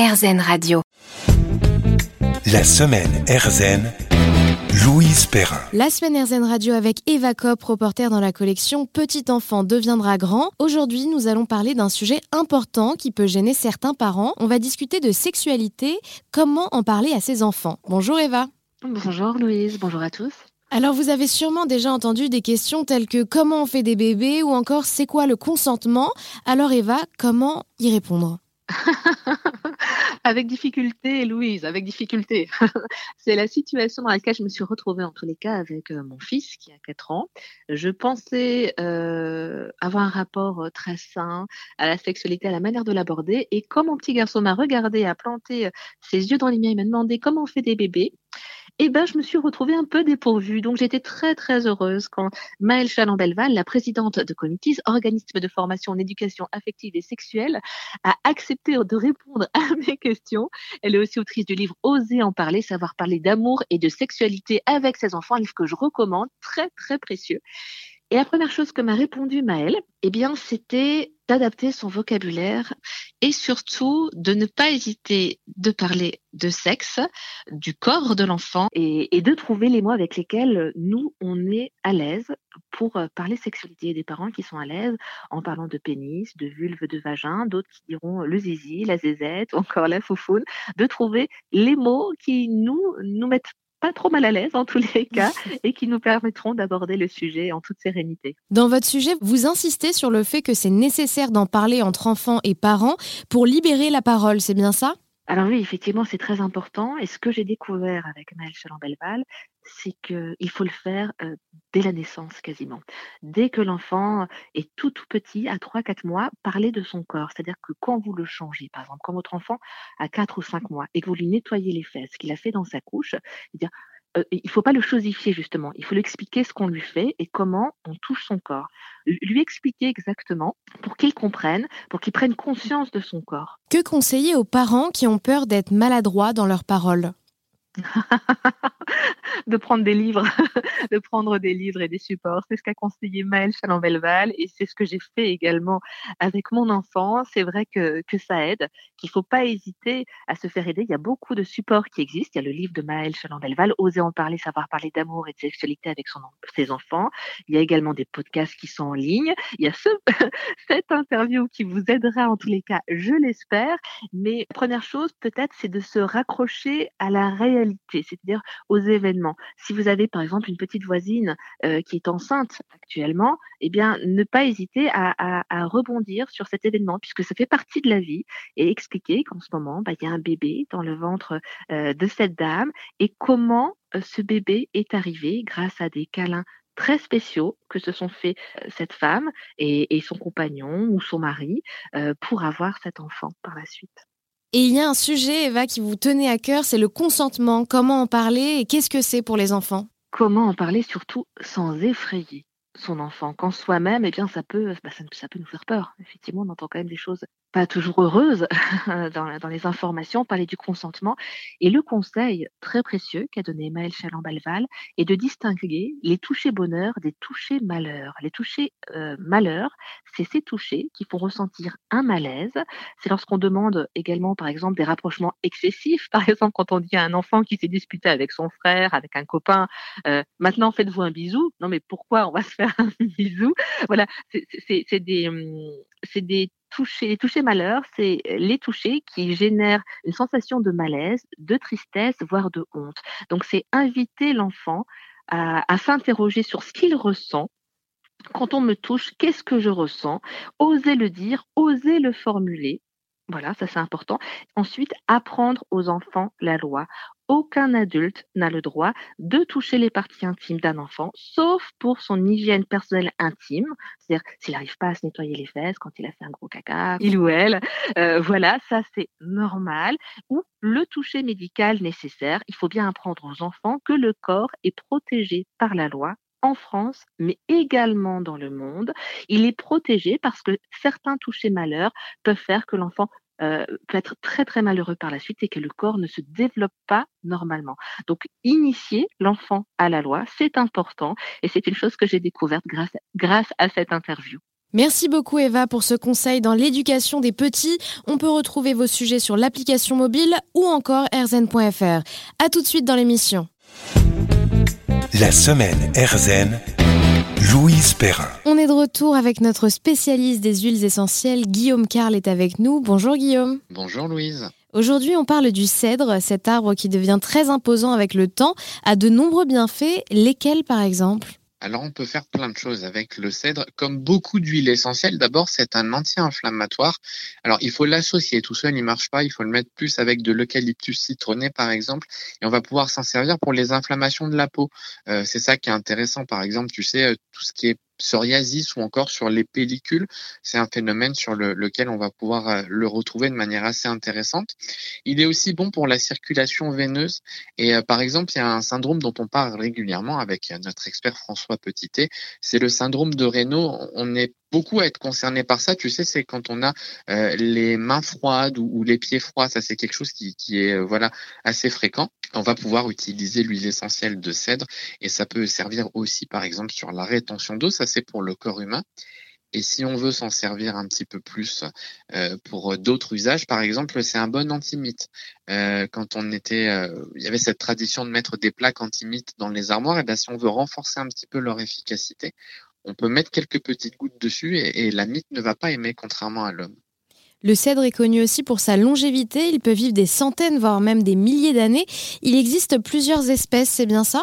RZN Radio. La semaine RZN, Louise Perrin. La semaine RZN Radio avec Eva Kopp, reporter dans la collection Petit enfant deviendra grand. Aujourd'hui, nous allons parler d'un sujet important qui peut gêner certains parents. On va discuter de sexualité, comment en parler à ses enfants. Bonjour Eva. Bonjour Louise, bonjour à tous. Alors vous avez sûrement déjà entendu des questions telles que comment on fait des bébés? ou encore c'est quoi le consentement? Alors Eva, comment y répondre? avec difficulté, Louise, avec difficulté. c'est la situation dans laquelle je me suis retrouvée en tous les cas avec euh, mon fils qui a 4 ans. Je pensais euh, avoir un rapport euh, très sain à la sexualité, à la manière de l'aborder. Et quand mon petit garçon m'a regardé, a planté ses yeux dans les miens, il m'a demandé comment on fait des bébés eh ben, je me suis retrouvée un peu dépourvue. Donc, j'étais très, très heureuse quand Maëlle Chaland-Belval, la présidente de Comitis, organisme de formation en éducation affective et sexuelle, a accepté de répondre à mes questions. Elle est aussi autrice du livre Oser en parler, savoir parler d'amour et de sexualité avec ses enfants, un livre que je recommande, très, très précieux. Et la première chose que m'a répondu Maëlle, eh bien, c'était d'adapter son vocabulaire et surtout de ne pas hésiter de parler de sexe, du corps de l'enfant et, de trouver les mots avec lesquels nous, on est à l'aise pour parler sexualité. Des parents qui sont à l'aise en parlant de pénis, de vulve, de vagin, d'autres qui diront le zizi, la zézette, encore la foufoune, de trouver les mots qui nous, nous mettent pas trop mal à l'aise en tous les cas et qui nous permettront d'aborder le sujet en toute sérénité. Dans votre sujet, vous insistez sur le fait que c'est nécessaire d'en parler entre enfants et parents pour libérer la parole, c'est bien ça? Alors oui, effectivement, c'est très important. Et ce que j'ai découvert avec Maëlle Chaland-Belval, c'est qu'il faut le faire euh, dès la naissance quasiment. Dès que l'enfant est tout tout petit, à 3-4 mois, parler de son corps. C'est-à-dire que quand vous le changez, par exemple, quand votre enfant a 4 ou 5 mois et que vous lui nettoyez les fesses, qu'il a fait dans sa couche, dire euh, il faut pas le chosifier justement, il faut lui expliquer ce qu'on lui fait et comment on touche son corps. Lui expliquer exactement pour qu'il comprenne, pour qu'il prenne conscience de son corps. Que conseiller aux parents qui ont peur d'être maladroits dans leurs paroles? de prendre des livres, de prendre des livres et des supports. C'est ce qu'a conseillé Maëlle Chaland-Belval et c'est ce que j'ai fait également avec mon enfant. C'est vrai que, que ça aide, qu'il faut pas hésiter à se faire aider. Il y a beaucoup de supports qui existent. Il y a le livre de Maëlle Chaland-Belval, Oser en parler, savoir parler d'amour et de sexualité avec son, ses enfants. Il y a également des podcasts qui sont en ligne. Il y a ce, cette interview qui vous aidera en tous les cas, je l'espère. Mais première chose, peut-être, c'est de se raccrocher à la réalité, c'est-à-dire aux événements si vous avez par exemple une petite voisine euh, qui est enceinte actuellement, eh bien ne pas hésiter à, rebondir sur cet événement puisque ça fait partie de la vie et expliquer qu'en ce moment bah, il y a un bébé dans le ventre euh, de cette dame et comment euh, ce bébé est arrivé grâce à des câlins très spéciaux que se sont fait cette femme et, son compagnon ou son mari pour avoir cet enfant par la suite. Et il y a un sujet, Eva, qui vous tenait à cœur, c'est le consentement. Comment en parler et qu'est-ce que c'est pour les enfants? Comment en parler surtout sans effrayer son enfant? Quand soi-même, eh bien, ça peut, bah, ça, ça, peut nous faire peur. Effectivement, on entend quand même des choses pas toujours heureuses dans, dans, les informations, parler du consentement. Et le conseil très précieux qu'a donné Maëlle Chaland-Balval est de distinguer les touchés bonheur des touchés malheur. Les touchés euh, malheur, c'est ces touchés qui font ressentir un malaise. C'est lorsqu'on demande également, par exemple, des rapprochements excessifs. Par exemple, quand on dit à un enfant qui s'est disputé avec son frère, avec un copain, euh, maintenant faites-vous un bisou. Non, mais pourquoi on va se faire un bisou? Voilà, c'est des, hum, c'est des toucher, les touchés malheurs, c'est les touchés qui génèrent une sensation de malaise, de tristesse, voire de honte. Donc c'est inviter l'enfant à, à s'interroger sur ce qu'il ressent. Quand on me touche, qu'est-ce que je ressens? Oser le dire, oser le formuler. Voilà, ça c'est important. Ensuite, apprendre aux enfants la loi. Aucun adulte n'a le droit de toucher les parties intimes d'un enfant, sauf pour son hygiène personnelle intime. C'est-à-dire s'il n'arrive pas à se nettoyer les fesses quand il a fait un gros caca, il ou elle. Euh, voilà, ça c'est normal. Ou le toucher médical nécessaire. Il faut bien apprendre aux enfants que le corps est protégé par la loi en France, mais également dans le monde. Il est protégé parce que certains touchés malheurs peuvent faire que l'enfant euh, peut être très très malheureux par la suite et que le corps ne se développe pas normalement. Donc initier l'enfant à la loi, c'est important et c'est une chose que j'ai découverte grâce, grâce à cette interview. Merci beaucoup Eva pour ce conseil dans l'éducation des petits. On peut retrouver vos sujets sur l'application mobile ou encore erzen.fr. A tout de suite dans l'émission. La semaine Erzen. Louise Perrin. On est de retour avec notre spécialiste des huiles essentielles, Guillaume Carl est avec nous. Bonjour Guillaume. Bonjour Louise. Aujourd'hui, on parle du cèdre, cet arbre qui devient très imposant avec le temps, a de nombreux bienfaits, lesquels par exemple? Alors on peut faire plein de choses avec le cèdre. Comme beaucoup d'huiles essentielles, d'abord c'est un anti-inflammatoire. Alors il faut l'associer, tout seul il marche pas, il faut le mettre plus avec de l'eucalyptus citronné par exemple, et on va pouvoir s'en servir pour les inflammations de la peau. Euh, c'est ça qui est intéressant, par exemple, tu sais, euh, tout ce qui est psoriasis ou encore sur les pellicules. C'est un phénomène sur lequel on va pouvoir euh, le retrouver de manière assez intéressante. Il est aussi bon pour la circulation veineuse. Et euh, par exemple, il y a un syndrome dont on parle régulièrement avec euh, notre expert François Petitet. C'est le syndrome de Raynaud. On est beaucoup à être concerné par ça. Tu sais, c'est quand on a les mains froides ou, les pieds froids. Ça, c'est quelque chose qui, est voilà assez fréquent. On va pouvoir utiliser l'huile essentielle de cèdre et ça peut servir aussi, par exemple, sur la rétention d'eau. Ça, pour le corps humain. Et si on veut s'en servir un petit peu plus euh, pour d'autres usages, par exemple, c'est un bon antimite. Euh, quand on était, euh, il y avait cette tradition de mettre des plaques antimites dans les armoires, et bien si on veut renforcer un petit peu leur efficacité, on peut mettre quelques petites gouttes dessus et, et la mythe ne va pas aimer, contrairement à l'homme. Le cèdre est connu aussi pour sa longévité, il peut vivre des centaines, voire même des milliers d'années. Il existe plusieurs espèces, c'est bien ça?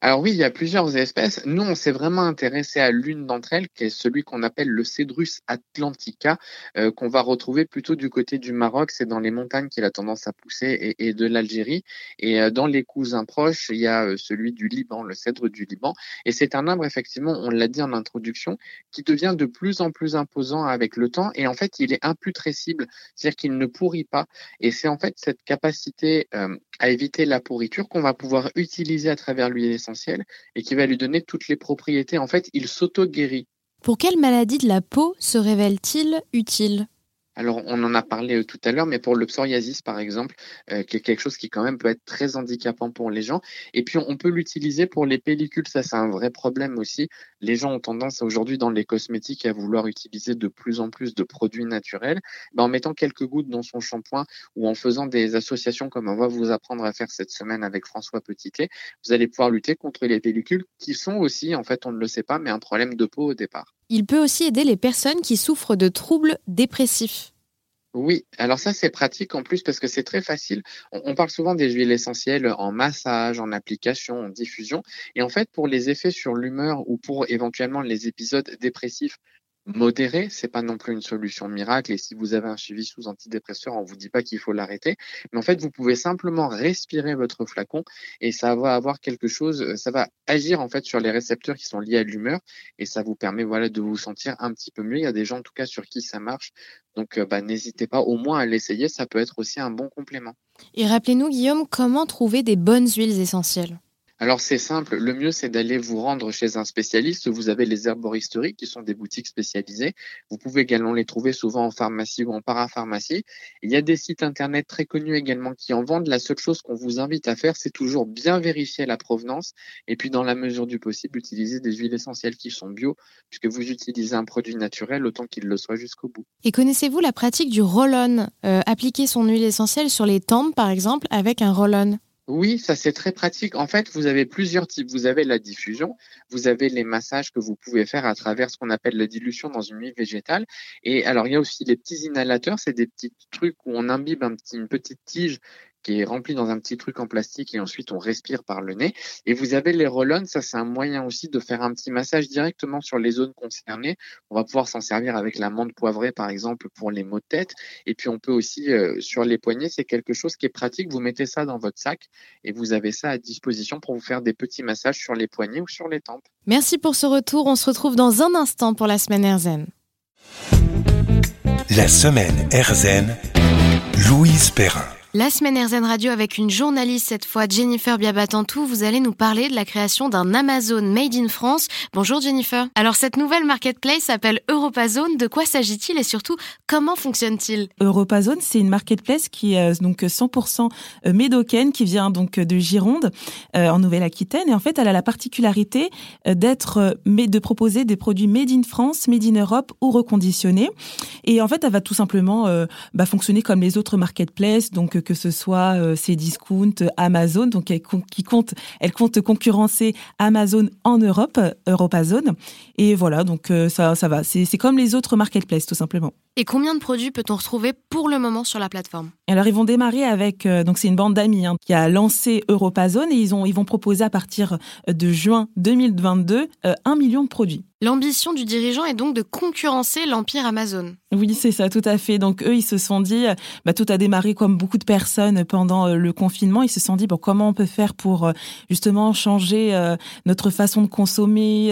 Alors oui, il y a plusieurs espèces. Nous, on s'est vraiment intéressé à l'une d'entre elles, qui est celui qu'on appelle le Cedrus atlantica, euh, qu'on va retrouver plutôt du côté du Maroc. C'est dans les montagnes qu'il a tendance à pousser et, de l'Algérie. Et euh, dans les cousins proches, il y a euh, celui du Liban, le cèdre du Liban. Et c'est un arbre, effectivement, on l'a dit en introduction, qui devient de plus en plus imposant avec le temps. Et en fait, il est imputrescible, c'est-à-dire qu'il ne pourrit pas. Et c'est en fait cette capacité à éviter la pourriture qu'on va pouvoir utiliser à travers l'huile et qui va lui donner toutes les propriétés. En fait, il s'auto-guérit. Pour quelle maladie de la peau se révèle-t-il utile? Alors, on en a parlé euh, tout à l'heure, mais pour le psoriasis, par exemple, euh, qui est quelque chose qui quand même peut être très handicapant pour les gens. Et puis, on peut l'utiliser pour les pellicules. Ça, c'est un vrai problème aussi. Les gens ont tendance aujourd'hui dans les cosmétiques à vouloir utiliser de plus en plus de produits naturels. Ben, en mettant quelques gouttes dans son shampoing ou en faisant des associations comme on va vous apprendre à faire cette semaine avec François Petitet, vous allez pouvoir lutter contre les pellicules qui sont aussi, en fait, on ne le sait pas, mais un problème de peau au départ. Il peut aussi aider les personnes qui souffrent de troubles dépressifs. Oui, alors ça c'est pratique en plus parce que c'est très facile. On, parle souvent des huiles essentielles en massage, en application, en diffusion. Et en fait, pour les effets sur l'humeur ou pour éventuellement les épisodes dépressifs modéré, c'est pas non plus une solution miracle. Et si vous avez un suivi sous antidépresseur, on vous dit pas qu'il faut l'arrêter. Mais en fait, vous pouvez simplement respirer votre flacon et ça va avoir quelque chose, euh, ça va agir en fait sur les récepteurs qui sont liés à l'humeur et ça vous permet voilà de vous sentir un petit peu mieux. Il y a des gens en tout cas sur qui ça marche. Donc euh, bah, n'hésitez pas au moins à l'essayer, ça peut être aussi un bon complément. Et rappelez-nous Guillaume, comment trouver des bonnes huiles essentielles? Alors c'est simple, le mieux c'est d'aller vous rendre chez un spécialiste. Vous avez les herboristeries qui sont des boutiques spécialisées. Vous pouvez également les trouver souvent en pharmacie ou en parapharmacie. Il y a des sites internet très connus également qui en vendent. La seule chose qu'on vous invite à faire, c'est toujours bien vérifier la provenance et puis dans la mesure du possible utiliser des huiles essentielles qui sont bio puisque vous utilisez un produit naturel autant qu'il le soit jusqu'au bout. Et connaissez-vous la pratique du roll-on euh, Appliquer son huile essentielle sur les tempes par exemple avec un roll-on? Oui, ça c'est très pratique. En fait, vous avez plusieurs types. Vous avez la diffusion, vous avez les massages que vous pouvez faire à travers ce qu'on appelle la dilution dans une huile végétale. Et alors, il y a aussi les petits inhalateurs, c'est des petits trucs où on imbibe une petite tige qui est rempli dans un petit truc en plastique et ensuite on respire par le nez. Et vous avez les roll ça c'est un moyen aussi de faire un petit massage directement sur les zones concernées. On va pouvoir s'en servir avec la menthe poivrée par exemple pour les maux de tête. Et puis on peut aussi euh, sur les poignets, c'est quelque chose qui est pratique. Vous mettez ça dans votre sac et vous avez ça à disposition pour vous faire des petits massages sur les poignets ou sur les tempes. Merci pour ce retour. On se retrouve dans un instant pour la semaine Erzen. La semaine Erzen, Louise Perrin. La semaine RZN Radio avec une journaliste cette fois, Jennifer Biabatantou, vous allez nous parler de la création d'un Amazon Made in France. Bonjour Jennifer. Alors cette nouvelle marketplace s'appelle EuropaZone. De quoi s'agit-il et surtout comment fonctionne-t-il? EuropaZone, c'est une marketplace qui est euh, donc 100% euh, médocaine, qui vient donc de Gironde euh, en Nouvelle-Aquitaine et en fait elle a la particularité d'être de proposer des produits made in France, made in Europe ou reconditionnés. Et en fait elle va tout simplement bah, fonctionner comme les autres marketplaces, donc que ce soit euh, ces discounts Amazon, donc elle, qui compte, elle compte concurrencer Amazon en Europe, EuropaZone. Et voilà, donc euh, ça, ça va. C'est comme les autres marketplaces, tout simplement. Et combien de produits peut-on retrouver pour le moment sur la plateforme? Alors ils vont démarrer avec euh, donc c'est une bande d'amis hein, qui a lancé EuropaZone et ils ont ils vont proposer à partir de juin 2022 un million de produits. L'ambition du dirigeant est donc de concurrencer l'empire Amazon. Oui, c'est ça, tout à fait. Donc eux, ils se sont dit, bah, tout a démarré comme beaucoup de personnes pendant euh, le confinement. Ils se sont dit, bon, comment on peut faire pour euh, justement changer euh, notre façon de consommer,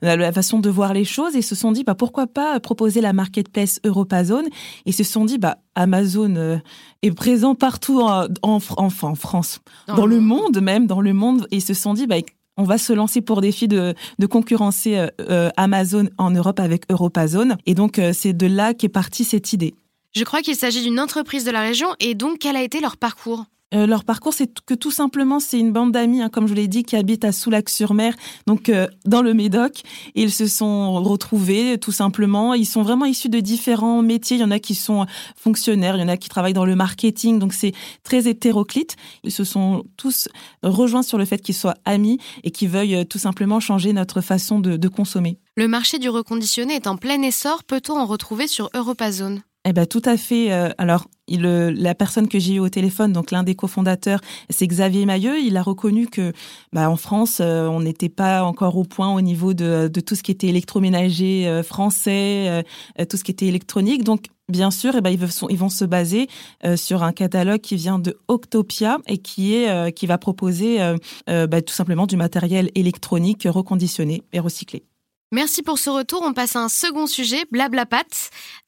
la façon de voir les choses? Et ils se sont dit, bah, pourquoi pas proposer la marketplace EuropaZone? Et ils se sont dit, bah, Amazon est présent partout en, en, en France, dans, le monde même, dans le monde. Et ils se sont dit, bah, on va se lancer pour défi de, concurrencer euh, euh, Amazon en Europe avec EuropaZone. Et donc, euh, c'est de là qu'est partie cette idée. Je crois qu'il s'agit d'une entreprise de la région et donc quel a été leur parcours? Euh, leur parcours, c'est que tout simplement, c'est une bande d'amis, hein, comme je l'ai dit, qui habitent à Soulac-sur-Mer, donc euh, dans le Médoc. Ils se sont retrouvés, tout simplement. Ils sont vraiment issus de différents métiers. Il y en a qui sont fonctionnaires, il y en a qui travaillent dans le marketing, donc c'est très hétéroclite. Ils se sont tous rejoints sur le fait qu'ils soient amis et qu'ils veuillent euh, tout simplement changer notre façon de, de consommer. Le marché du reconditionné est en plein essor. Peut-on en retrouver sur EuropaZone eh ben tout à fait. alors il, la personne que j'ai eu au téléphone, donc l'un des cofondateurs, c'est Xavier Mailleux. Il a reconnu que, bah, en France, euh, on n'était pas encore au point au niveau de, tout ce qui était électroménager euh, français, euh, tout ce qui était électronique. Donc, bien sûr, eh ben, ils, ils vont se baser sur un catalogue qui vient de Octopia et qui est qui va proposer bah, tout simplement du matériel électronique reconditionné et recyclé. Merci pour ce retour. On passe à un second sujet, Blablapat,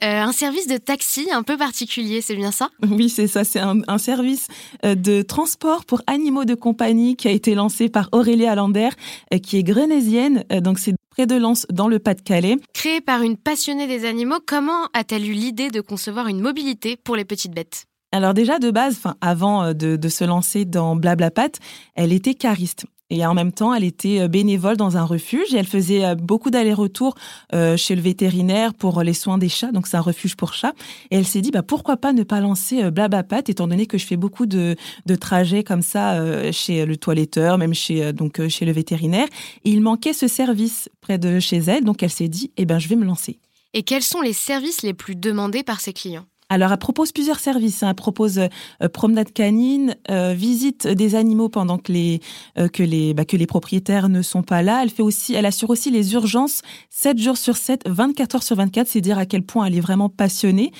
euh, un service de taxi un peu particulier, c'est bien ça? Oui, c'est ça. C'est un, service euh, de transport pour animaux de compagnie qui a été lancé par Aurélie Allander, euh, qui est grenésienne. donc c'est près de Lens, dans le Pas-de-Calais. Créée par une passionnée des animaux, comment a-t-elle eu l'idée de concevoir une mobilité pour les petites bêtes? Alors déjà de base, enfin avant de, de, se lancer dans Blablapat, elle était cariste. Et en même temps, elle était euh, bénévole dans un refuge et elle faisait euh, beaucoup d'allers-retours euh, chez le vétérinaire pour les soins des chats. Donc c'est un refuge pour chats. Et elle s'est dit, bah pourquoi pas ne pas lancer Blabapat, étant donné que je fais beaucoup de, de trajets comme ça chez le toiletteur, même chez donc chez le vétérinaire. Et il manquait ce service près de chez elle, donc elle s'est dit, eh ben je vais me lancer. Et quels sont les services les plus demandés par ses clients? Alors, elle propose plusieurs services. Hein. Elle propose euh, promenade canine, euh, visite des animaux pendant que les euh, que les bah, que les propriétaires ne sont pas là. Elle fait aussi, elle assure aussi les urgences 7 jours sur 7, 24 heures sur 24. C'est dire à quel point elle est vraiment passionnée.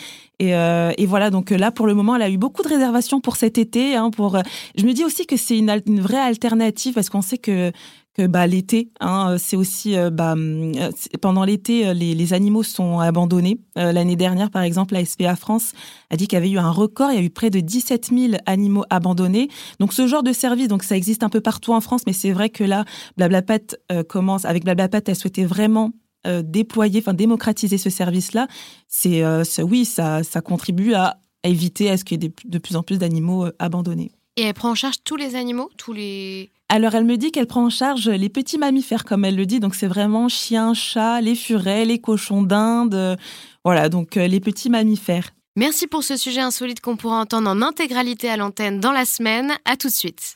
Et, et, voilà, donc là, pour le moment, elle a eu beaucoup de réservations pour cet été. Hein, pour, je me dis aussi que c'est une, une vraie alternative parce qu'on sait que que bah, l'été, hein, c'est aussi euh, bah, euh, pendant l'été, euh, les, animaux sont abandonnés. L'année dernière, par exemple, la SPA France a dit qu'il y avait eu un record, il y a eu près de 17 000 animaux abandonnés. Donc ce genre de service, donc ça existe un peu partout en France, mais c'est vrai que là, Blablapat commence avec Blablapat, elle souhaitait vraiment déployer, enfin démocratiser ce service-là. C'est oui, ça, ça contribue à éviter à ce qu'il y ait de plus en plus d'animaux abandonnés. Et elle prend en charge tous les animaux, tous les alors elle me dit qu'elle prend en charge les petits mammifères comme elle le dit, donc c'est vraiment chiens, chats, les furets, les cochons d'Inde, voilà donc euh, les petits mammifères. Merci pour ce sujet insolite qu'on pourra entendre en intégralité à l'antenne dans la semaine. À tout de suite.